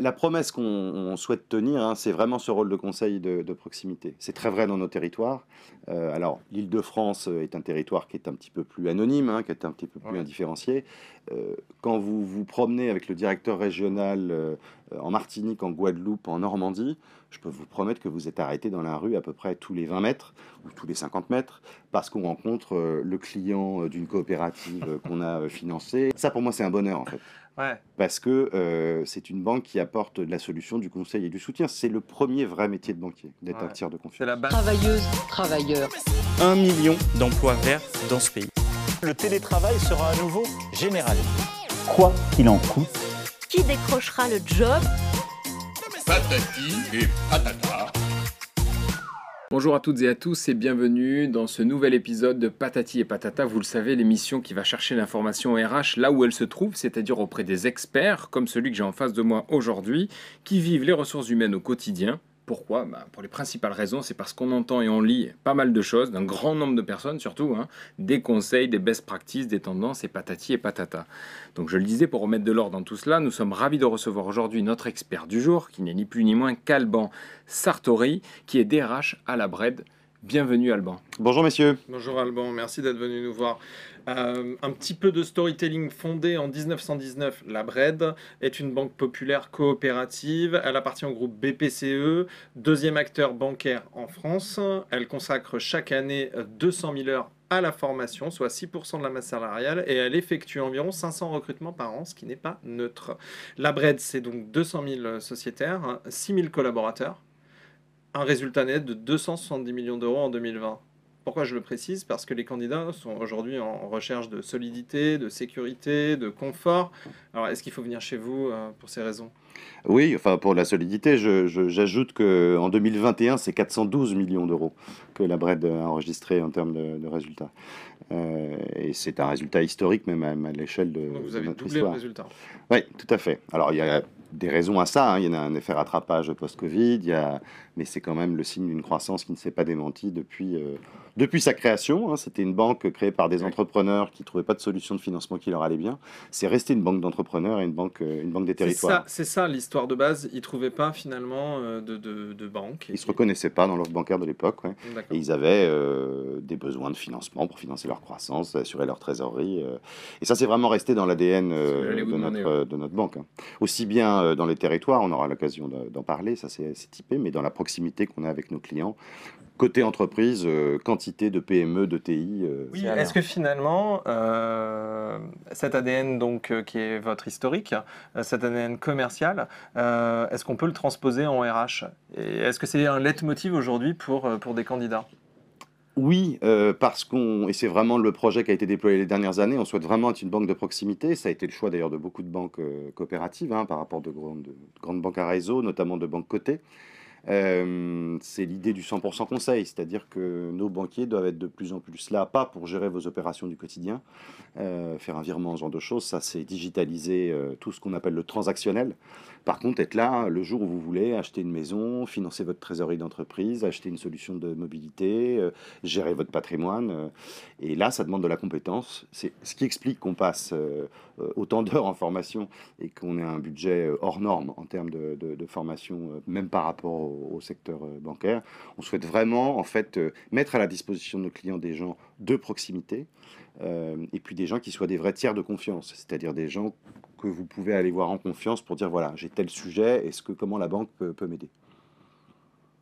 La, promesse qu'on souhaite tenir, hein, c'est vraiment ce rôle de conseil de, proximité. C'est très vrai dans nos territoires. Euh, alors, l'Île-de-France est un territoire qui est un petit peu plus anonyme, hein, qui est un petit peu plus indifférencié. Euh, quand vous vous promenez avec le directeur régional euh, en Martinique, en Guadeloupe, en Normandie, je peux vous promettre que vous êtes arrêté dans la rue à peu près tous les 20 mètres ou tous les 50 mètres parce qu'on rencontre le client d'une coopérative qu'on a financée. Ça, pour moi, c'est un bonheur en fait. Parce que euh, c'est une banque qui apporte de la solution, du conseil et du soutien. C'est le premier vrai métier de banquier, d'être un tiers de confiance. La Travailleuse, travailleur. Un million d'emplois verts dans ce pays. Le télétravail sera à nouveau général. Quoi qu'il en coûte. Qui décrochera le job Patati et patata. Bonjour à toutes et à tous et bienvenue dans ce nouvel épisode de Patati et Patata. Vous le savez, l'émission qui va chercher l'information RH là où elle se trouve, c'est-à-dire auprès des experts comme celui que j'ai en face de moi aujourd'hui, qui vivent les ressources humaines au quotidien pourquoi bah, Pour les principales raisons, c'est parce qu'on entend et on lit pas mal de choses, d'un grand nombre de personnes surtout, hein, des conseils, des best practices, des tendances et patati et patata. Donc je le disais, pour remettre de l'ordre dans tout cela, nous sommes ravis de recevoir aujourd'hui notre expert du jour, qui n'est ni plus ni moins qu'Alban Sartori, qui est DRH à la BRED. Bienvenue Alban. Bonjour messieurs. Bonjour Alban, merci d'être venu nous voir. Euh, un petit peu de storytelling fondée en 1919. La BRED est une banque populaire coopérative. Elle appartient au groupe BPCE, deuxième acteur bancaire en France. Elle consacre chaque année 200 000 heures à la formation, soit 6% de la masse salariale, et elle effectue environ 500 recrutements par an, ce qui n'est pas neutre. La BRED, c'est donc 200 000 sociétaires, 6 000 collaborateurs, un résultat net de 270 millions d'euros en 2020. Pourquoi je le précise? Parce que les candidats sont aujourd'hui en recherche de solidité, de sécurité, de confort. Alors, est-ce qu'il faut venir chez vous euh, pour ces raisons? Oui, enfin pour la solidité, j'ajoute qu'en 2021, c'est 412 millions d'euros que la BRED a enregistré en termes de, résultats. Euh, et c'est un résultat historique même à, l'échelle de, Donc vous avez doublé le résultat. Oui, tout à fait. Alors il y a des raisons à ça. Hein. Il y en a un effet rattrapage post-Covid, a... mais c'est quand même le signe d'une croissance qui ne s'est pas démentie depuis, euh, depuis sa création. Hein. C'était une banque créée par des entrepreneurs qui ne trouvaient pas de solution de financement qui leur allait bien. C'est resté une banque d'entrepreneurs et une banque, euh, une banque des territoires. C'est ça, l'histoire de base. Ils ne trouvaient pas finalement euh, de, de, de, banque. Ils ne se reconnaissaient pas dans l'offre bancaire de l'époque. Et ils avaient des besoins de financement pour financer leur croissance, assurer leur trésorerie. Et ça, c'est vraiment resté dans l'ADN de, notre, de notre banque. Hein. Aussi bien euh, dans les territoires, on aura l'occasion d'en parler, ça c'est typé, mais dans la proximité qu'on a avec nos clients. Côté entreprise, euh, quantité de PME, de TI. Euh, oui, est-ce que finalement, cet ADN donc, qui est votre historique, cet ADN commercial, est-ce qu'on peut le transposer en RH Est-ce que c'est un leitmotiv aujourd'hui pour, pour des candidats? Oui, euh, parce qu'on et c'est vraiment le projet qui a été déployé les dernières années, on souhaite vraiment être une banque de proximité. Ça a été le choix d'ailleurs de beaucoup de banques, euh, coopératives, hein, par rapport de grandes de grandes banques à réseau, notamment de banques cotées. Euh, c'est l'idée du 100% conseil, c'est-à-dire que nos banquiers doivent être de plus en plus là, pas pour gérer vos opérations du quotidien, faire un virement, ce genre de choses, ça c'est digitaliser, tout ce qu'on appelle le transactionnel. Par contre, être là le jour où vous voulez acheter une maison, financer votre trésorerie d'entreprise, acheter une solution de mobilité, euh, gérer votre patrimoine. Euh, et là, ça demande de la compétence. C'est ce qui explique qu'on passe euh, autant d'heures en formation et qu'on ait un budget hors norme en termes de, formation, même par rapport au, secteur bancaire. On souhaite vraiment, en fait, mettre à la disposition de nos clients des gens de proximité. et puis des gens qui soient des vrais tiers de confiance, c'est-à-dire des gens que vous pouvez aller voir en confiance pour dire voilà, j'ai tel sujet, est-ce que comment la banque peut, m'aider?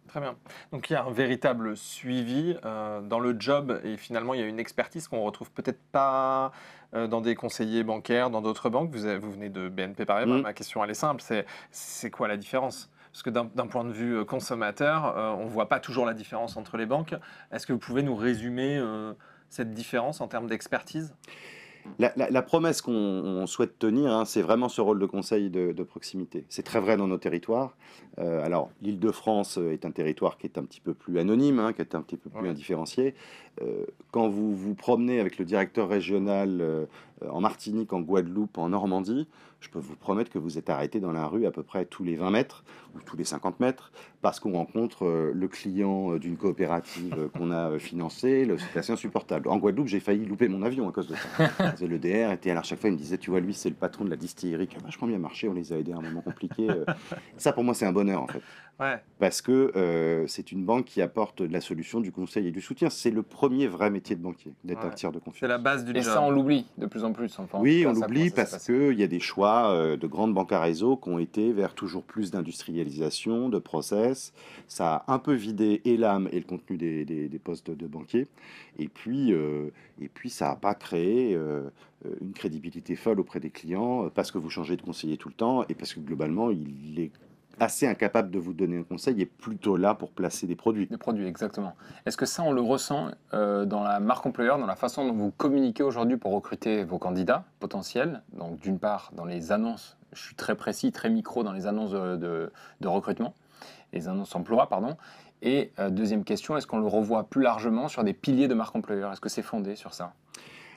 Très bien. Donc il y a un véritable suivi euh, dans le job et finalement il y a une expertise qu'on retrouve peut-être pas euh, dans des conseillers bancaires, dans d'autres banques. Vous, vous, venez de BNP Paribas. Mm. Ma question elle est simple, c'est c'est quoi la différence? Parce que d'un point de vue euh, consommateur, on ne voit pas toujours la différence entre les banques. Est-ce que vous pouvez nous résumer cette différence en termes d'expertise? La, promesse qu'on souhaite tenir, hein, c'est vraiment ce rôle de conseil de, proximité. C'est très vrai dans nos territoires. Euh, alors, l'Île-de-France est un territoire qui est un petit peu plus anonyme, hein, qui est un petit peu plus indifférencié. Euh, quand vous vous promenez avec le directeur régional euh, euh, en Martinique, en Guadeloupe, en Normandie, je peux vous promettre que vous êtes arrêté dans la rue à peu près tous les 20 mètres ou tous les 50 mètres parce qu'on rencontre euh, le client euh, d'une coopérative euh, qu'on a euh, financée. le- C'est assez insupportable. En Guadeloupe, j'ai failli louper mon avion à cause de ça. Le DR était alors chaque fois, il me disait, tu vois, lui, c'est le patron de la distillerie qui a vachement bien marché. On les a aidés à un moment compliqué. euh. Ça, pour moi, c'est un bonheur en fait Ouais. parce que euh, c'est une banque qui apporte de la solution, du conseil et du soutien. C'est le premier vrai métier de banquier, d'être un Ouais. tiers de confiance. C'est la base du Et job. ça, on l'oublie de plus en plus. Enfin, en Oui, cas, on l'oublie parce qu'il y a des choix euh, de grandes banques à réseau qui ont été vers toujours plus d'industrialisation, de process. Ça a un peu vidé et l'âme et le contenu des, des- des postes de, de banquier. Et puis, euh, et puis ça n'a pas créé euh, une crédibilité folle auprès des clients parce que vous changez de conseiller tout le temps et parce que globalement, il est assez incapable de vous donner un conseil et plutôt là pour placer des produits. Des produits, exactement. Est-ce que ça, on le ressent euh, dans la marque employeur, dans la façon dont vous communiquez aujourd'hui pour recruter vos candidats potentiels? Donc, d'une part, dans les annonces, je suis très précis, très micro dans les annonces de recrutement, les annonces emploi, pardon. Et euh, deuxième question, est-ce qu'on le revoit plus largement sur des piliers de marque employeur? Est-ce que c'est fondé sur ça?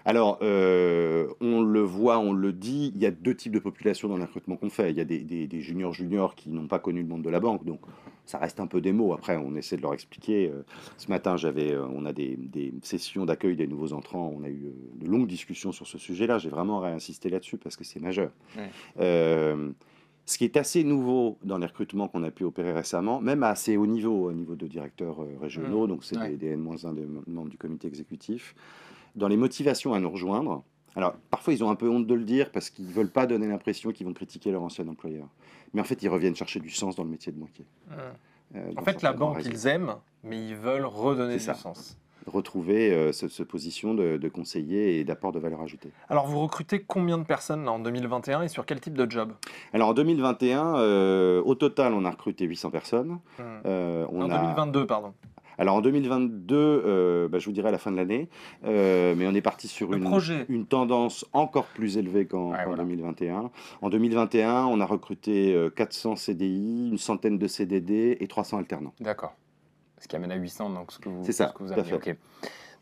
Alors, euh, on le voit, on le dit, il y a deux types de populations dans le recrutement qu'on fait. Il y a des, des, des juniors juniors qui n'ont pas connu le monde de la banque, donc ça reste un peu des mots. Après, on essaie de leur expliquer. Euh, Ce matin, j'avais, euh, on a des, des sessions d'accueil des nouveaux entrants. On a eu de longues discussions sur ce sujet-là. J'ai vraiment réinsisté là-dessus parce que c'est majeur. Ouais. Euh, ce qui est assez nouveau dans les recrutements qu'on a pu opérer récemment, même à assez haut niveau, au niveau de directeurs régionaux, donc c'est Ouais. des N-1 des membres du comité exécutif, dans les motivations à nous rejoindre. Alors, parfois, ils ont un peu honte de le dire parce qu'ils ne veulent pas donner l'impression qu'ils vont critiquer leur ancien employeur. Mais en fait, ils reviennent chercher du sens dans le métier de banquier. Mmh. Euh, En fait, la banque, ils aiment, mais ils veulent redonner du ça. sens. Retrouver euh, ce, ce position de, de conseiller et d'apport de valeur ajoutée. Alors, vous recrutez combien de personnes là, en 2021 et sur quel type de job? Alors, en 2021, euh, au total, on a recruté 800 personnes. Mmh. On En a... 2022, pardon. Alors en 2022, euh, bah, je vous dirai à la fin de l'année, euh, mais on est parti sur une, tendance encore plus élevée qu'en Ouais, qu'en voilà. 2021. En 2021, on a recruté euh, 400 CDI, une centaine de CDD et 300 alternants. D'accord. Ce qui amène à 800, donc ce que vous, C'est ça, ce que vous avez. fait.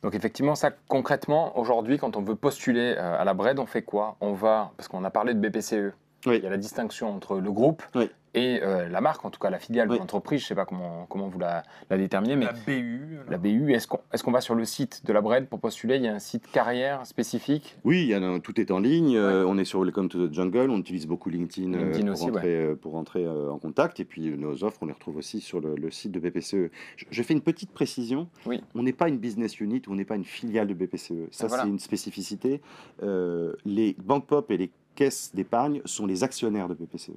Donc effectivement, ça concrètement, aujourd'hui, quand on veut postuler euh, à la BRED, on fait quoi? On va, parce qu'on a parlé de BPCE, Oui. il y a la distinction entre le groupe Oui. Et euh, la marque, en tout cas la filiale de Oui. l'entreprise, je ne sais pas comment, comment vous la, la déterminez, mais La BU. la BU, est-ce qu'on est va sur le site de la BRED pour postuler? Il y a un site carrière spécifique? Oui, il y tout est en ligne. euh, on est sur Welcome to the Jungle. On utilise beaucoup LinkedIn, euh, LinkedIn pour, aussi, rentrer, pour rentrer en contact. Et puis nos offres, on les retrouve aussi sur le, le site de BPCE. Je, je fais une petite précision. Oui. On n'est pas une business unit, on n'est pas une filiale de BPCE. Ça, voilà. c'est une spécificité. Euh, les banques pop et les caisses d'épargne sont les actionnaires de BPCE.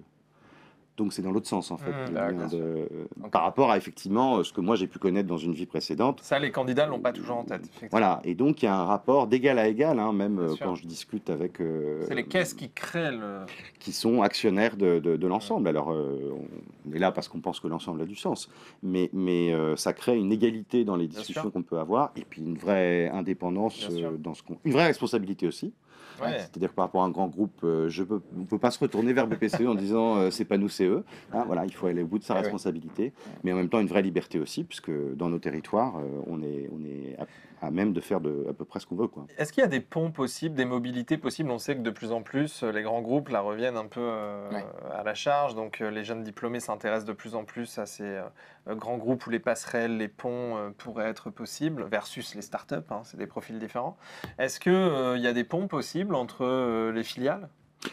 Donc c'est dans l'autre sens en fait. Mmh, de- euh. Par rapport à effectivement euh, ce que moi j'ai pu connaître dans une vie précédente. Ça, les candidats l'ont pas toujours en tête. Voilà, et donc il y a un rapport d'égal à égal, hein, même Bien euh, sûr. quand je discute avec... euh, C'est les caisses qui créent le. qui sont actionnaires de, de- de l'ensemble. Alors, euh, on est là parce qu'on pense que l'ensemble a du sens, mais, mais euh, ça crée une égalité dans les discussions qu'on peut avoir, et puis une vraie indépendance dans ce qu'on... Une vraie responsabilité aussi. Ouais. C'est-à-dire que par rapport à un grand groupe, euh, je peux, on ne peut pas se retourner vers BPCE en disant euh, c'est pas nous, c'est eux. Hein, voilà, il faut aller au bout de sa Eh responsabilité, mais en même temps une vraie liberté aussi, puisque dans nos territoires, euh, on est, on est à, à même de faire de, à peu près ce qu'on veut. Est-ce qu'il y a des ponts possibles, des mobilités possibles? On sait que de plus en plus, euh, les grands groupes la reviennent un peu euh, Ouais. à la charge. Donc, euh, les jeunes diplômés s'intéressent de plus en plus à ces grands groupes où les passerelles, les ponts pourraient être possibles, versus les startups. Hein, c'est des profils différents. Est-ce qu'il il y a des ponts possibles? Entre euh, les filiales,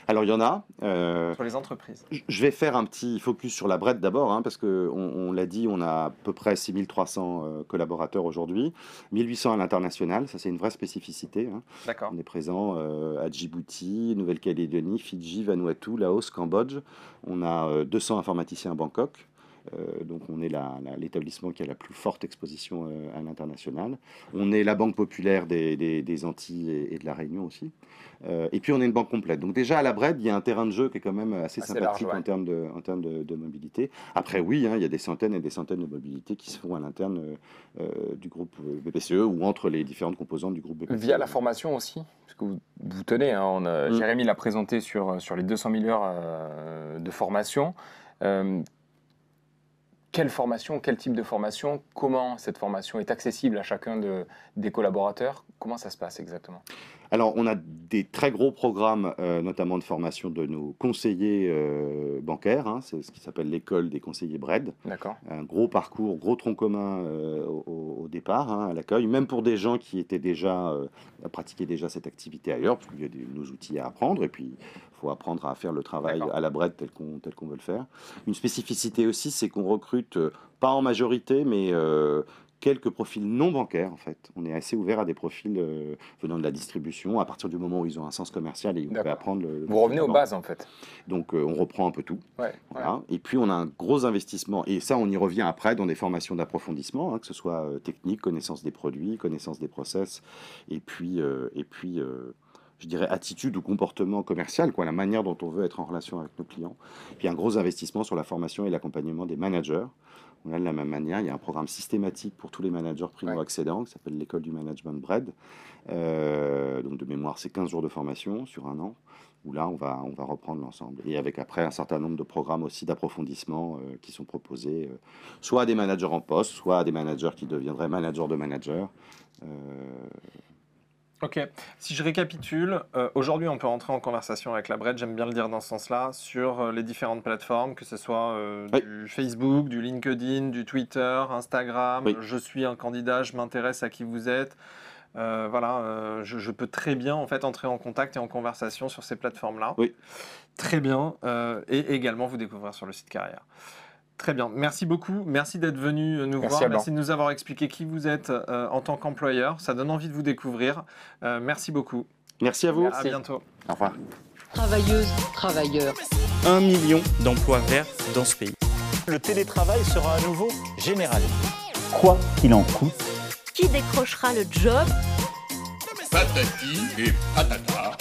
Alors il y en a. euh, les entreprises Je- vais faire un petit focus sur la Brette d'abord, hein, parce qu'on on, l'a dit, on a à peu près 6300 euh, collaborateurs aujourd'hui, 1800 à l'international, ça c'est une vraie spécificité. hein. D'accord. On est présent euh, à Djibouti, Nouvelle-Calédonie, Fidji, Vanuatu, Laos, Cambodge. On a euh, 200 informaticiens à Bangkok. Euh, donc on est l'établissement qui a la plus forte exposition euh, à l'international. On est la banque populaire des, des- des Antilles et, et de la Réunion aussi. Euh, et puis on est une banque complète. Donc déjà à la Bred, il y a un terrain de jeu qui est quand même assez, Assez sympathique large, ouais. en termes, de, en termes de, de mobilité. Après oui, hein, il y a des centaines et des centaines de mobilités qui se font à l'interne du groupe BPCE ou entre les différentes composantes du groupe BPCE. Via la formation aussi, parce que vous, vous tenez, hein, on a- Mm. Jérémy l'a présenté sur, sur les 200 000 heures euh, de formation. Euh, quelle formation, quel type de formation, comment cette formation est accessible à chacun de, des collaborateurs Comment ça se passe exactement? Alors, on a des très gros programmes, euh, notamment de formation de nos conseillers euh, bancaires. hein, c'est ce qui s'appelle l'école des conseillers BRED. D'accord. Un gros parcours, gros tronc commun euh, au, au départ, hein, à l'accueil, même pour des gens qui étaient déjà, pratiquaient déjà cette activité ailleurs, parce qu'il y a des, nos outils à apprendre, et puis il faut apprendre à faire le travail D'accord. à la BRED tel qu'on tel qu'on veut le faire. Une spécificité aussi, c'est qu'on recrute, pas en majorité, mais quelques profils non bancaires en fait. On est assez ouvert à des profils euh, venant de la distribution à partir du moment où ils ont un sens commercial et peuvent D'accord. apprendre le. Vous revenez aux bases en fait. Donc euh, on reprend un peu tout. Ouais. Voilà. Et puis on a un gros investissement, et ça on y revient après dans des formations d'approfondissement, hein, que ce soit euh, technique, connaissance des produits, connaissance des process, et puis, et puis je dirais attitude ou comportement commercial, quoi, la manière dont on veut être en relation avec nos clients. Puis un gros investissement sur la formation et l'accompagnement des managers. Voilà, de la même manière, il y a un programme systématique pour tous les managers primo-accédants qui s'appelle l'école du management BRED. Euh, donc de mémoire, c'est 15 jours de formation sur un an où là, on va, on va reprendre l'ensemble. Et avec après un certain nombre de programmes aussi d'approfondissement euh, qui sont proposés, euh, soit à des managers en poste, soit à des managers qui deviendraient managers de managers. Ok, si je récapitule, euh, aujourd'hui on peut rentrer en conversation avec la Bred, j'aime bien le dire dans ce sens-là, sur euh, les différentes plateformes, que ce soit euh, Oui. du Facebook, du LinkedIn, du Twitter, Instagram, Oui. je suis un candidat, je m'intéresse à qui vous êtes. Voilà, je, je peux très bien en fait entrer en contact et en conversation sur ces plateformes-là. Oui. Très bien, et également vous découvrir sur le site carrière. Très bien, merci beaucoup, merci d'être venu euh, nous Merci, voir, merci de nous avoir expliqué qui vous êtes euh, en tant qu'employeur, ça donne envie de vous découvrir. Euh, merci beaucoup, Merci à vous. à bientôt. Au revoir. Travailleuses, travailleurs. Un million d'emplois verts dans ce pays. Le télétravail sera à nouveau généralisé. Quoi qu'il en coûte, Qui décrochera le job? Patati et patata.